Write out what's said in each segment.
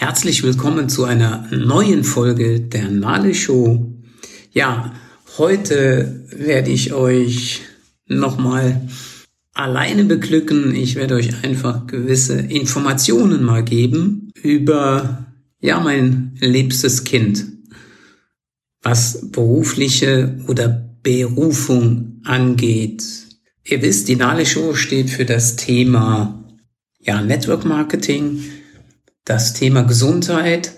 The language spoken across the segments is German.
Herzlich willkommen zu einer neuen Folge der Nale Show. Ja, heute werde ich euch nochmal alleine beglücken. Ich werde euch einfach gewisse Informationen mal geben über, ja, mein liebstes Kind, was berufliche oder Berufung angeht. Ihr wisst, die Nale Show steht für das Thema, ja, Network Marketing, das Thema Gesundheit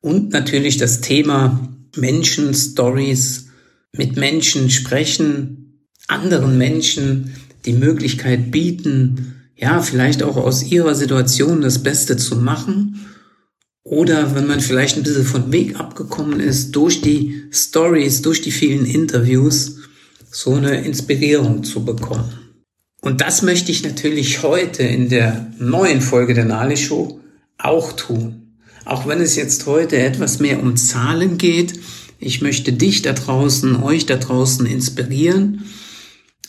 und natürlich das Thema Menschen, Stories, mit Menschen sprechen, anderen Menschen die Möglichkeit bieten, ja, vielleicht auch aus ihrer Situation das Beste zu machen. Oder wenn man vielleicht ein bisschen von Weg abgekommen ist, durch die Stories, durch die vielen Interviews, so eine Inspirierung zu bekommen. Und das möchte ich natürlich heute in der neuen Folge der Nali Show auch tun. Auch wenn es jetzt heute etwas mehr um Zahlen geht, ich möchte dich da draußen, euch da draußen inspirieren,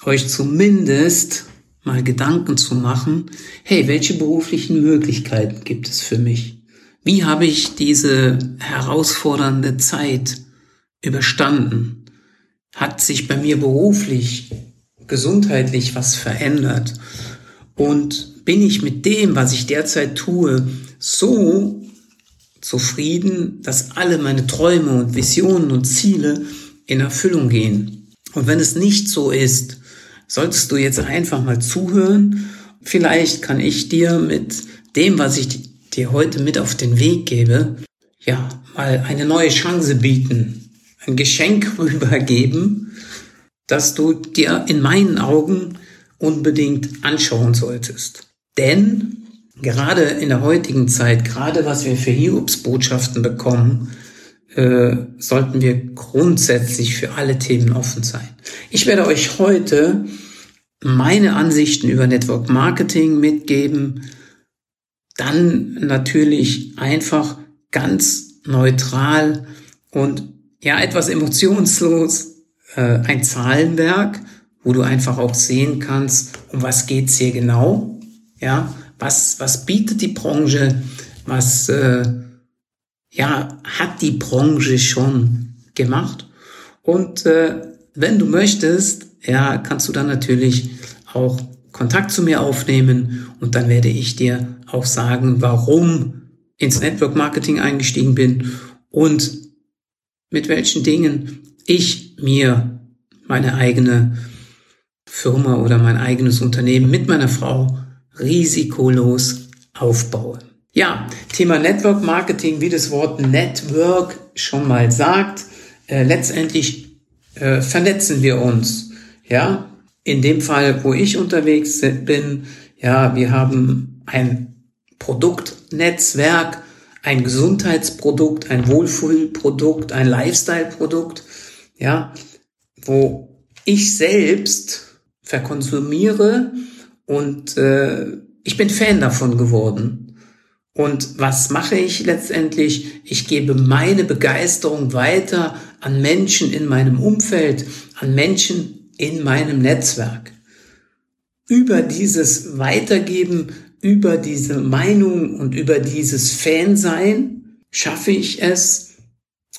euch zumindest mal Gedanken zu machen, hey, welche beruflichen Möglichkeiten gibt es für mich? Wie habe ich diese herausfordernde Zeit überstanden? Hat sich bei mir beruflich, gesundheitlich was verändert? Und bin ich mit dem, was ich derzeit tue, so zufrieden, dass alle meine Träume und Visionen und Ziele in Erfüllung gehen. Und wenn es nicht so ist, solltest du jetzt einfach mal zuhören. Vielleicht kann ich dir mit dem, was ich dir heute mit auf den Weg gebe, ja, mal eine neue Chance bieten, ein Geschenk rübergeben, dass du dir in meinen Augen unbedingt anschauen solltest. Denn gerade in der heutigen Zeit, gerade was wir für Hiobsbotschaften bekommen, äh, sollten wir grundsätzlich für alle Themen offen sein. Ich werde euch heute meine Ansichten über Network Marketing mitgeben, dann natürlich einfach ganz neutral und ja etwas emotionslos äh, ein Zahlenwerk, wo du einfach auch sehen kannst, um was geht's hier genau, ja, was, was bietet die Branche? Was äh, ja, hat die Branche schon gemacht? Und äh, wenn du möchtest, ja, kannst du dann natürlich auch Kontakt zu mir aufnehmen und dann werde ich dir auch sagen, warum ins Network Marketing eingestiegen bin und mit welchen Dingen ich mir meine eigene Firma oder mein eigenes Unternehmen mit meiner Frau risikolos aufbaue. Ja, Thema Network Marketing, wie das Wort Network schon mal sagt, äh, letztendlich äh, vernetzen wir uns. Ja, in dem Fall, wo ich unterwegs bin, ja, wir haben ein Produktnetzwerk, ein Gesundheitsprodukt, ein Wohlfühlprodukt, ein Lifestyle-Produkt, ja, wo ich selbst verkonsumiere und äh, ich bin Fan davon geworden. Und was mache ich letztendlich? Ich gebe meine Begeisterung weiter an Menschen in meinem Umfeld, an Menschen in meinem Netzwerk. Über dieses Weitergeben, über diese Meinung und über dieses Fansein schaffe ich es,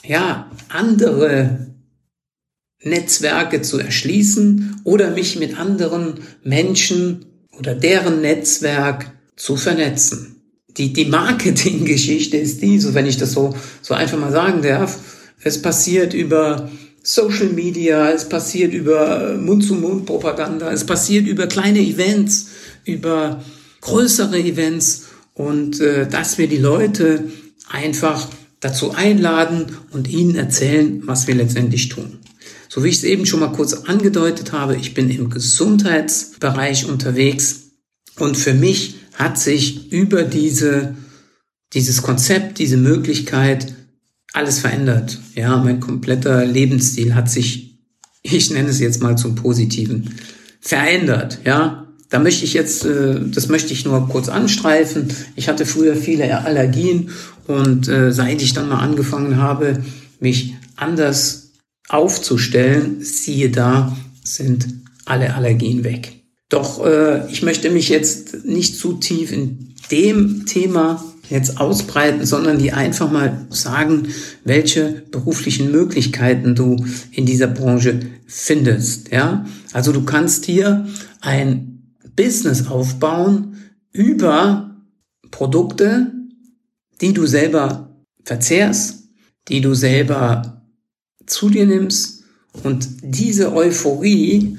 ja, andere Netzwerke zu erschließen oder mich mit anderen Menschen oder deren Netzwerk zu vernetzen. Die, die Marketinggeschichte ist die, so wenn ich das so, so einfach mal sagen darf. Es passiert über Social Media, es passiert über Mund-zu-Mund-Propaganda, es passiert über kleine Events, über größere Events und äh, dass wir die Leute einfach dazu einladen und ihnen erzählen, was wir letztendlich tun. So wie ich es eben schon mal kurz angedeutet habe, ich bin im Gesundheitsbereich unterwegs und für mich hat sich über diese, dieses Konzept, diese Möglichkeit alles verändert. Ja, mein kompletter Lebensstil hat sich, ich nenne es jetzt mal zum Positiven, verändert. Ja, da möchte ich jetzt, äh, das möchte ich nur kurz anstreifen. Ich hatte früher viele Allergien und äh, seit ich dann mal angefangen habe, mich anders aufzustellen, siehe da, sind alle Allergien weg. Doch äh, ich möchte mich jetzt nicht zu tief in dem Thema jetzt ausbreiten, sondern die einfach mal sagen, welche beruflichen Möglichkeiten du in dieser Branche findest. Ja, also du kannst hier ein Business aufbauen über Produkte, die du selber verzehrst, die du selber zu dir nimmst und diese Euphorie,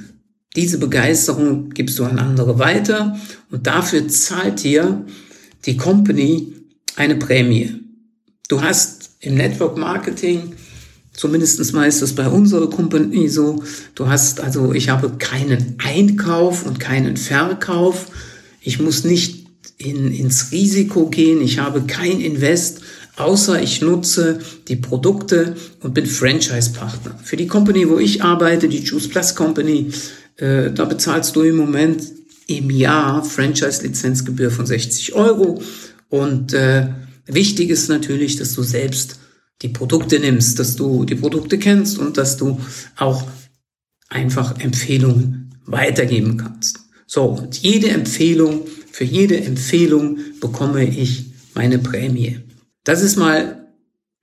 diese Begeisterung gibst du an andere weiter und dafür zahlt dir die Company eine Prämie. Du hast im Network Marketing, zumindest mal ist das bei unserer Company so, du hast also, ich habe keinen Einkauf und keinen Verkauf. Ich muss nicht in, ins Risiko gehen. Ich habe kein Invest, außer ich nutze die Produkte und bin Franchise-Partner. Für die Company, wo ich arbeite, die Juice Plus Company, äh, da bezahlst du im Moment im Jahr Franchise-Lizenzgebühr von 60 Euro. Und äh, wichtig ist natürlich, dass du selbst die Produkte nimmst, dass du die Produkte kennst und dass du auch einfach Empfehlungen weitergeben kannst. So, und jede Empfehlung, für jede Empfehlung bekomme ich meine Prämie. Das ist mal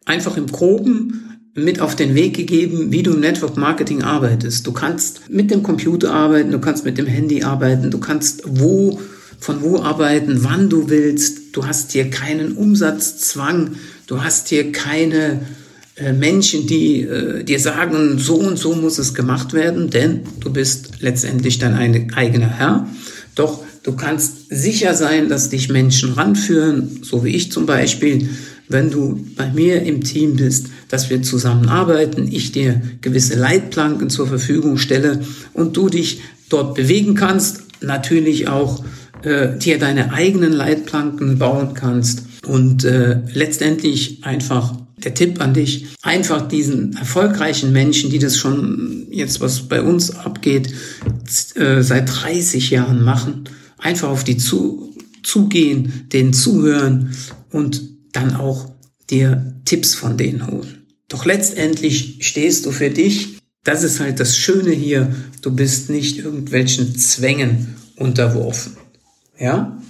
einfach im Groben mit auf den Weg gegeben, wie du im Network Marketing arbeitest. Du kannst mit dem Computer arbeiten, du kannst mit dem Handy arbeiten, du kannst wo, von wo arbeiten, wann du willst. Du hast hier keinen Umsatzzwang, du hast hier keine äh, Menschen, die äh, dir sagen, so und so muss es gemacht werden, denn du bist letztendlich dein eigener Herr. Doch du kannst sicher sein, dass dich Menschen ranführen, so wie ich zum Beispiel, wenn du bei mir im Team bist, dass wir zusammenarbeiten, ich dir gewisse Leitplanken zur Verfügung stelle und du dich dort bewegen kannst, natürlich auch äh, dir deine eigenen Leitplanken bauen kannst. Und äh, letztendlich einfach der Tipp an dich, einfach diesen erfolgreichen Menschen, die das schon jetzt, was bei uns abgeht, äh, seit 30 Jahren machen, einfach auf die zu, zugehen, denen zuhören und dann auch dir Tipps von denen holen. Doch letztendlich stehst du für dich. Das ist halt das Schöne hier. Du bist nicht irgendwelchen Zwängen unterworfen. Ja?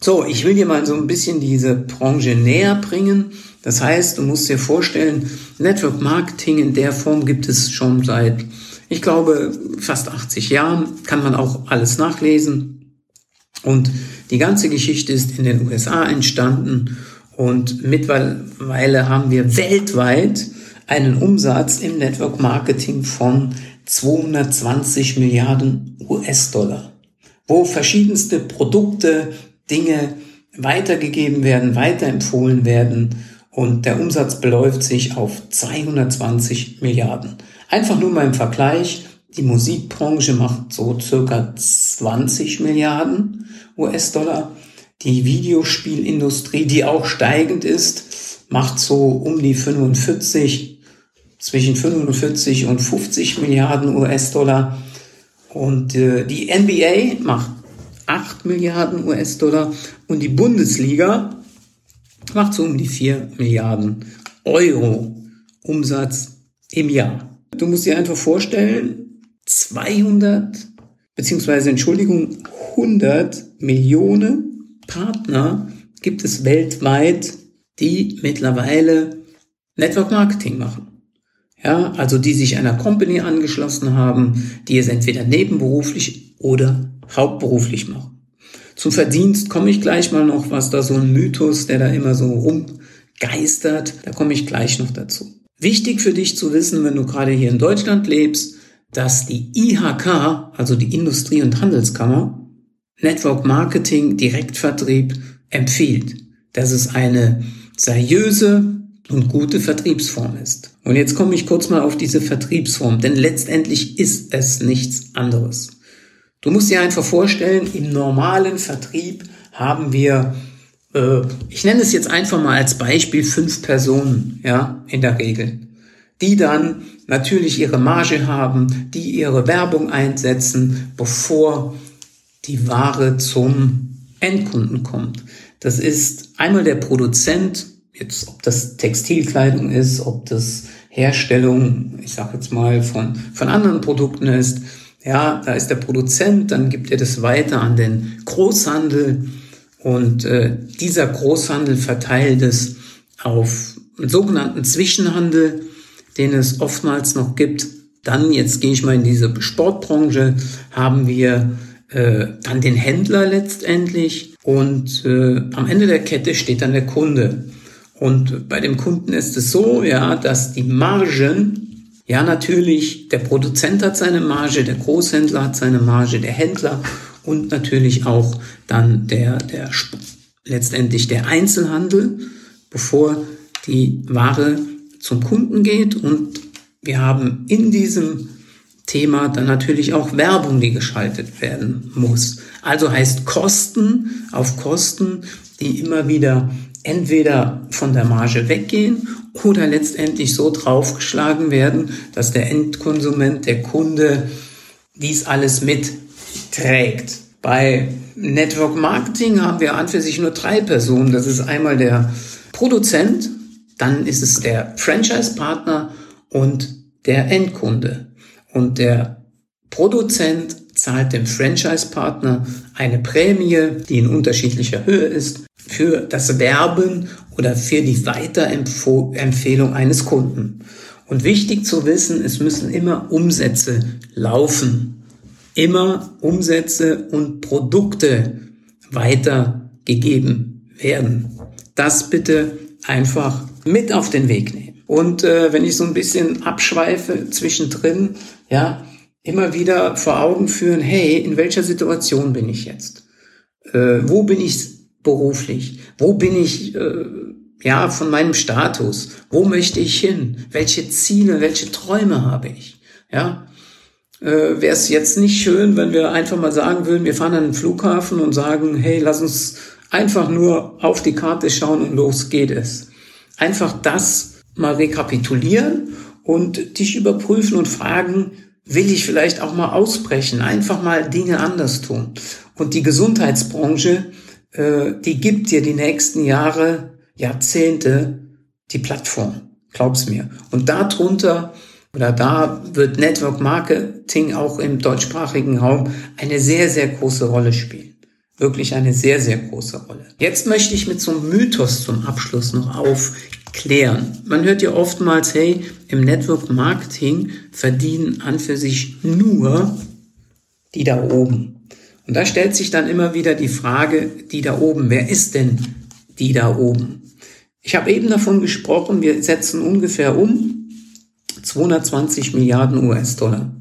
So, ich will dir mal so ein bisschen diese Branche näher bringen. Das heißt, du musst dir vorstellen, Network Marketing in der Form gibt es schon seit, ich glaube, fast 80 Jahren. Kann man auch alles nachlesen. Und die ganze Geschichte ist in den USA entstanden und mittlerweile haben wir weltweit einen Umsatz im Network Marketing von 220 Milliarden US-Dollar, wo verschiedenste Produkte, Dinge weitergegeben werden, weiterempfohlen werden. Und der Umsatz beläuft sich auf 220 Milliarden. Einfach nur mal im Vergleich, die Musikbranche macht so circa 20 Milliarden US-Dollar die Videospielindustrie, die auch steigend ist, macht so um die 45, zwischen 45 und 50 Milliarden US-Dollar. Und äh, die NBA macht 8 Milliarden US-Dollar und die Bundesliga macht so um die 4 Milliarden Euro Umsatz im Jahr. Du musst dir einfach vorstellen, 200, beziehungsweise Entschuldigung, 100 Millionen Partner gibt es weltweit, die mittlerweile Network Marketing machen. Ja, also die sich einer Company angeschlossen haben, die es entweder nebenberuflich oder hauptberuflich machen. Zum Verdienst komme ich gleich mal noch, was da so ein Mythos, der da immer so rumgeistert, da komme ich gleich noch dazu. Wichtig für dich zu wissen, wenn du gerade hier in Deutschland lebst, dass die IHK, also die Industrie- und Handelskammer, Network Marketing, Direktvertrieb empfiehlt, dass es eine seriöse und gute Vertriebsform ist. Und jetzt komme ich kurz mal auf diese Vertriebsform, denn letztendlich ist es nichts anderes. Du musst dir einfach vorstellen, im normalen Vertrieb haben wir, äh, ich nenne es jetzt einfach mal als Beispiel fünf Personen, ja, in der Regel, die dann natürlich ihre Marge haben, die ihre Werbung einsetzen, bevor die Ware zum Endkunden kommt. Das ist einmal der Produzent, jetzt ob das Textilkleidung ist, ob das Herstellung, ich sage jetzt mal von von anderen Produkten ist. Ja, da ist der Produzent, dann gibt er das weiter an den Großhandel Und äh, dieser Großhandel verteilt es auf einen sogenannten Zwischenhandel, den es oftmals noch gibt. Dann, jetzt gehe ich mal in diese Sportbranche, haben wir äh, dann den Händler letztendlich und äh, am Ende der Kette steht dann der Kunde. Und bei dem Kunden ist es so, ja, dass die Margen, ja natürlich, der Produzent hat seine Marge, der Großhändler hat seine Marge, der Händler und natürlich auch dann der, der letztendlich der Einzelhandel, bevor die Ware zum Kunden geht. Und wir haben in diesem Thema dann natürlich auch Werbung, die geschaltet werden muss. Also heißt Kosten auf Kosten, die immer wieder entweder von der Marge weggehen oder letztendlich so draufgeschlagen werden, dass der Endkonsument, der Kunde dies alles mitträgt. Bei Network Marketing haben wir an für sich nur drei Personen. Das ist einmal der Produzent, dann ist es der Franchise-Partner und der Endkunde. Und der Produzent zahlt dem Franchise-Partner eine Prämie, die in unterschiedlicher Höhe ist, für das Werben oder für die Weiterempfehlung eines Kunden. Und wichtig zu wissen, es müssen immer Umsätze laufen. Immer Umsätze und Produkte weitergegeben werden. Das bitte einfach mit auf den Weg nehmen. Und äh, wenn ich so ein bisschen abschweife zwischendrin, ja, immer wieder vor Augen führen, hey, in welcher Situation bin ich jetzt? Äh, wo bin ich beruflich? Wo bin ich, äh, ja, von meinem Status? Wo möchte ich hin? Welche Ziele, welche Träume habe ich? Ja, äh, wäre es jetzt nicht schön, wenn wir einfach mal sagen würden, wir fahren an den Flughafen und sagen, hey, lass uns einfach nur auf die Karte schauen und los geht es. Einfach das mal rekapitulieren und dich überprüfen und fragen, will ich vielleicht auch mal ausbrechen, einfach mal Dinge anders tun. Und die Gesundheitsbranche, äh, die gibt dir die nächsten Jahre, Jahrzehnte die Plattform. Glaub's mir. Und darunter oder da wird Network Marketing auch im deutschsprachigen Raum eine sehr, sehr große Rolle spielen. Wirklich eine sehr, sehr große Rolle. Jetzt möchte ich mit so einem Mythos zum Abschluss noch auf klären. Man hört ja oftmals, hey, im Network Marketing verdienen an für sich nur die da oben. Und da stellt sich dann immer wieder die Frage, die da oben, wer ist denn die da oben? Ich habe eben davon gesprochen, wir setzen ungefähr um 220 Milliarden US-Dollar.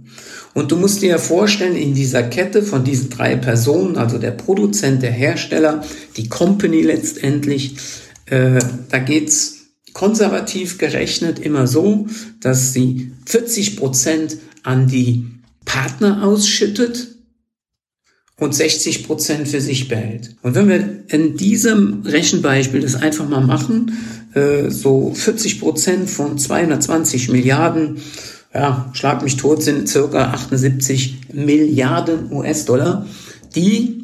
Und du musst dir vorstellen, in dieser Kette von diesen drei Personen, also der Produzent, der Hersteller, die Company letztendlich, äh, da geht's konservativ gerechnet immer so, dass sie 40 Prozent an die Partner ausschüttet und 60 Prozent für sich behält. Und wenn wir in diesem Rechenbeispiel das einfach mal machen, äh, so 40 Prozent von 220 Milliarden, ja, schlag mich tot, sind circa 78 Milliarden US-Dollar, die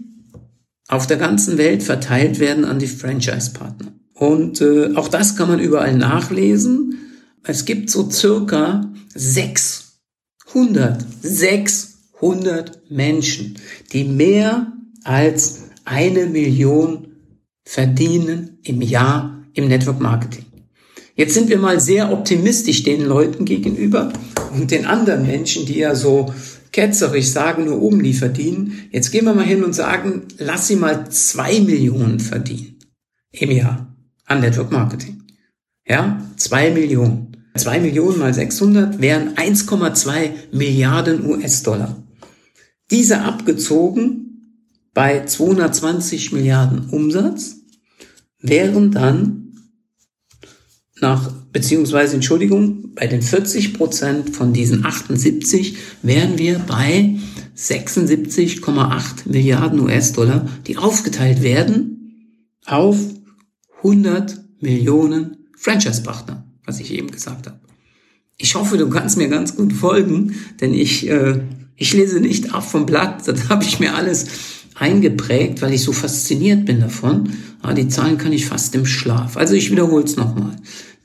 auf der ganzen Welt verteilt werden an die Franchise-Partner. Und äh, auch das kann man überall nachlesen. Es gibt so circa 600, 600 Menschen, die mehr als eine Million verdienen im Jahr im Network Marketing. Jetzt sind wir mal sehr optimistisch den Leuten gegenüber und den anderen Menschen, die ja so ketzerisch sagen, nur um die verdienen. Jetzt gehen wir mal hin und sagen, lass sie mal zwei Millionen verdienen im Jahr an Network Marketing. Ja, zwei Millionen. Zwei Millionen mal 600 wären 1,2 Milliarden US-Dollar. Diese abgezogen bei 220 Milliarden Umsatz wären dann nach, beziehungsweise Entschuldigung, bei den 40 Prozent von diesen 78 wären wir bei 76,8 Milliarden US-Dollar, die aufgeteilt werden auf 100 Millionen Franchise-Partner, was ich eben gesagt habe. Ich hoffe, du kannst mir ganz gut folgen, denn ich, äh, ich lese nicht ab vom Blatt. Das habe ich mir alles eingeprägt, weil ich so fasziniert bin davon. Aber die Zahlen kann ich fast im Schlaf. Also ich wiederhole es nochmal.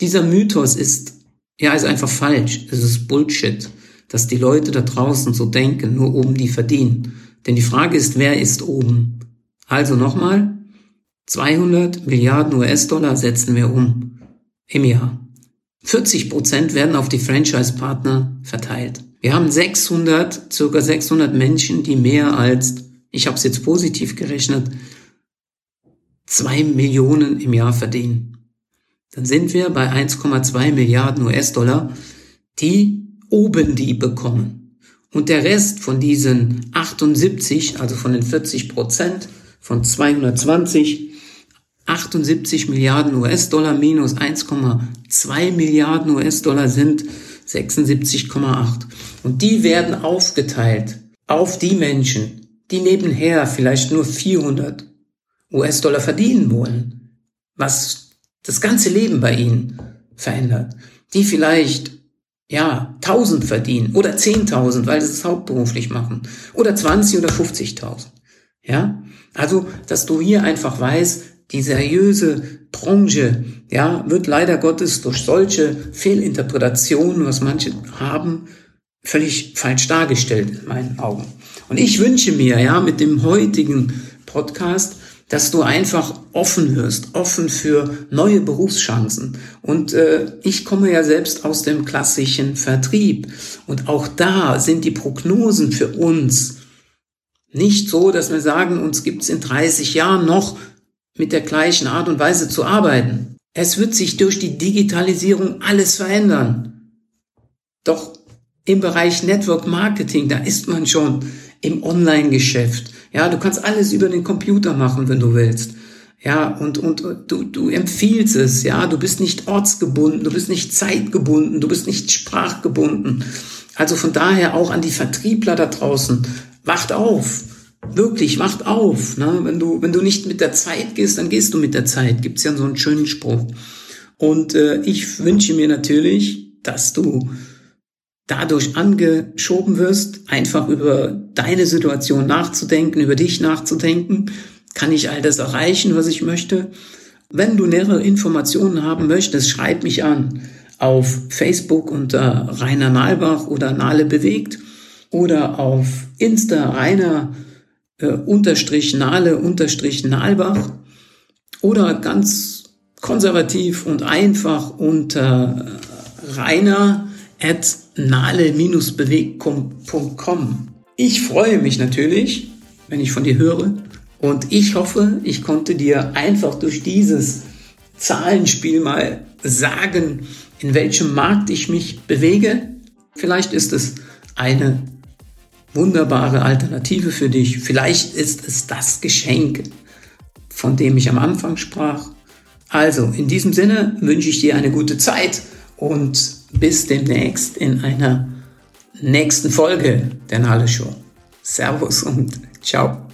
Dieser Mythos ist, ja, ist einfach falsch. Es ist Bullshit, dass die Leute da draußen so denken, nur oben die verdienen. Denn die Frage ist, wer ist oben? Also nochmal, 200 Milliarden US-Dollar setzen wir um im Jahr. 40 Prozent werden auf die Franchise-Partner verteilt. Wir haben 600, circa 600 Menschen, die mehr als, ich habe es jetzt positiv gerechnet, zwei Millionen im Jahr verdienen. Dann sind wir bei 1,2 Milliarden US-Dollar, die oben die bekommen. Und der Rest von diesen 78, also von den 40 Prozent, von 220, 78 Milliarden US-Dollar minus 1,2 Milliarden US-Dollar sind 76,8. Und die werden aufgeteilt auf die Menschen, die nebenher vielleicht nur 400 US-Dollar verdienen wollen, was das ganze Leben bei ihnen verändert. Die vielleicht ja, 1000 verdienen oder 10.000, weil sie es hauptberuflich machen oder 20 oder 50.000. Ja, also, dass du hier einfach weißt, die seriöse Branche, ja, wird leider Gottes durch solche Fehlinterpretationen, was manche haben, völlig falsch dargestellt in meinen Augen. Und ich wünsche mir, ja, mit dem heutigen Podcast, dass du einfach offen wirst, offen für neue Berufschancen. Und äh, ich komme ja selbst aus dem klassischen Vertrieb. Und auch da sind die Prognosen für uns nicht so, dass wir sagen, uns gibt's in 30 Jahren noch mit der gleichen Art und Weise zu arbeiten. Es wird sich durch die Digitalisierung alles verändern. Doch im Bereich Network Marketing, da ist man schon im Online-Geschäft. Ja, du kannst alles über den Computer machen, wenn du willst. Ja, und, und du, du empfiehlst es, ja, du bist nicht ortsgebunden, du bist nicht zeitgebunden, du bist nicht sprachgebunden. Also von daher auch an die Vertriebler da draußen, wacht auf wirklich, wacht auf. Ne? Wenn, du, wenn du nicht mit der Zeit gehst, dann gehst du mit der Zeit. Gibt's ja so einen schönen Spruch. Und äh, ich wünsche mir natürlich, dass du dadurch angeschoben wirst, einfach über deine Situation nachzudenken, über dich nachzudenken. Kann ich all das erreichen, was ich möchte? Wenn du nähere Informationen haben möchtest, schreib mich an auf Facebook unter Rainer Nalbach oder Nale bewegt oder auf Insta Rainer äh, unterstrich Nale unterstrich Nalbach oder ganz konservativ und einfach unter Rainer at nale-bewegcom.com. Ich freue mich natürlich, wenn ich von dir höre und ich hoffe, ich konnte dir einfach durch dieses Zahlenspiel mal sagen, in welchem Markt ich mich bewege. Vielleicht ist es eine wunderbare Alternative für dich. Vielleicht ist es das Geschenk, von dem ich am Anfang sprach. Also, in diesem Sinne wünsche ich dir eine gute Zeit und bis demnächst in einer nächsten Folge der Nalle Show. Servus und ciao.